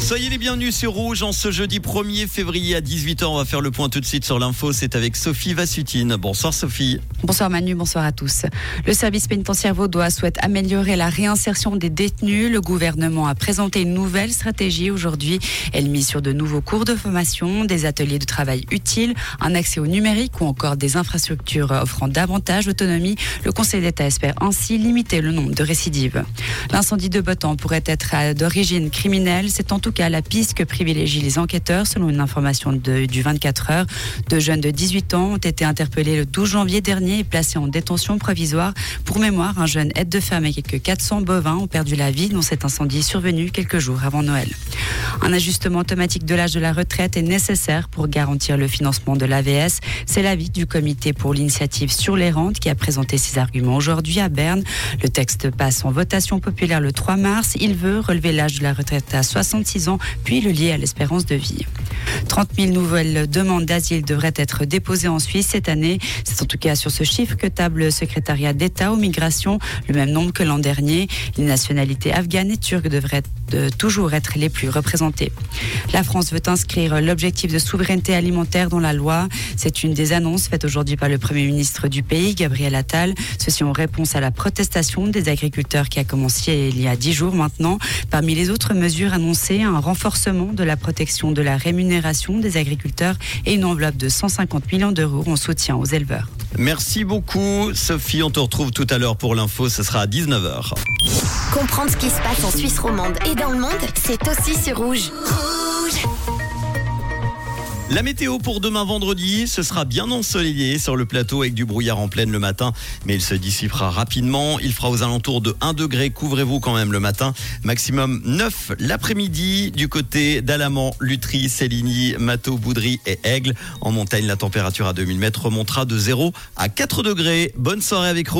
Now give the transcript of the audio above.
Soyez les bienvenus sur Rouge en ce jeudi 1er février à 18h. On va faire le point tout de suite sur l'info. C'est avec Sophie Vassutine. Bonsoir Sophie. Bonsoir Manu, bonsoir à tous. Le service pénitentiaire vaudois souhaite améliorer la réinsertion des détenus. Le gouvernement a présenté une nouvelle stratégie aujourd'hui. Elle mise sur de nouveaux cours de formation, des ateliers de travail utiles, un accès au numérique ou encore des infrastructures offrant davantage d'autonomie. Le Conseil d'État espère ainsi limiter le nombre de récidives. L'incendie de Botan pourrait être d'origine criminelle. En tout cas la piste que privilégient les enquêteurs selon une information du 24 heures. Deux jeunes de 18 ans ont été interpellés le 12 janvier dernier et placés en détention provisoire. Pour mémoire, un jeune aide de femme et quelques 400 bovins ont perdu la vie dans cet incendie survenu quelques jours avant Noël. Un ajustement automatique de l'âge de la retraite est nécessaire pour garantir le financement de l'AVS. C'est l'avis du comité pour l'initiative sur les rentes qui a présenté ses arguments aujourd'hui à Berne. Le texte passe en votation populaire le 3 mars. Il veut relever l'âge de la retraite à 66 ans, puis le lier à l'espérance de vie. 30 000 nouvelles demandes d'asile devraient être déposées en Suisse cette année. C'est en tout cas sur ce chiffre que table le secrétariat d'État aux migrations, le même nombre que l'an dernier. Les nationalités afghanes et turques devraient de toujours être les plus représentées. La France veut inscrire l'objectif de souveraineté alimentaire dans la loi. C'est une des annonces faites aujourd'hui par le Premier ministre du pays, Gabriel Attal. Ceci en réponse à la protestation des agriculteurs qui a commencé il y a dix jours maintenant. Parmi les autres mesures annoncées, un renforcement de la protection de la rémunération des agriculteurs et une enveloppe de 150 millions d'euros en soutien aux éleveurs. Merci beaucoup Sophie. On te retrouve tout à l'heure pour l'info. Ce sera à 19h. Comprendre ce qui se passe en Suisse romande et dans le monde, c'est aussi sur Rouge. Rouge La météo pour demain vendredi, ce sera bien ensoleillé sur le plateau avec du brouillard en pleine le matin, mais il se dissipera rapidement. Il fera aux alentours de 1 degré. Couvrez-vous quand même le matin. Maximum 9 l'après-midi du côté d'Alamant, Lutry, Céligny, Mato, Boudry et Aigle. En montagne, la température à 2000 mètres remontera de 0 à 4 degrés. Bonne soirée avec Rouge.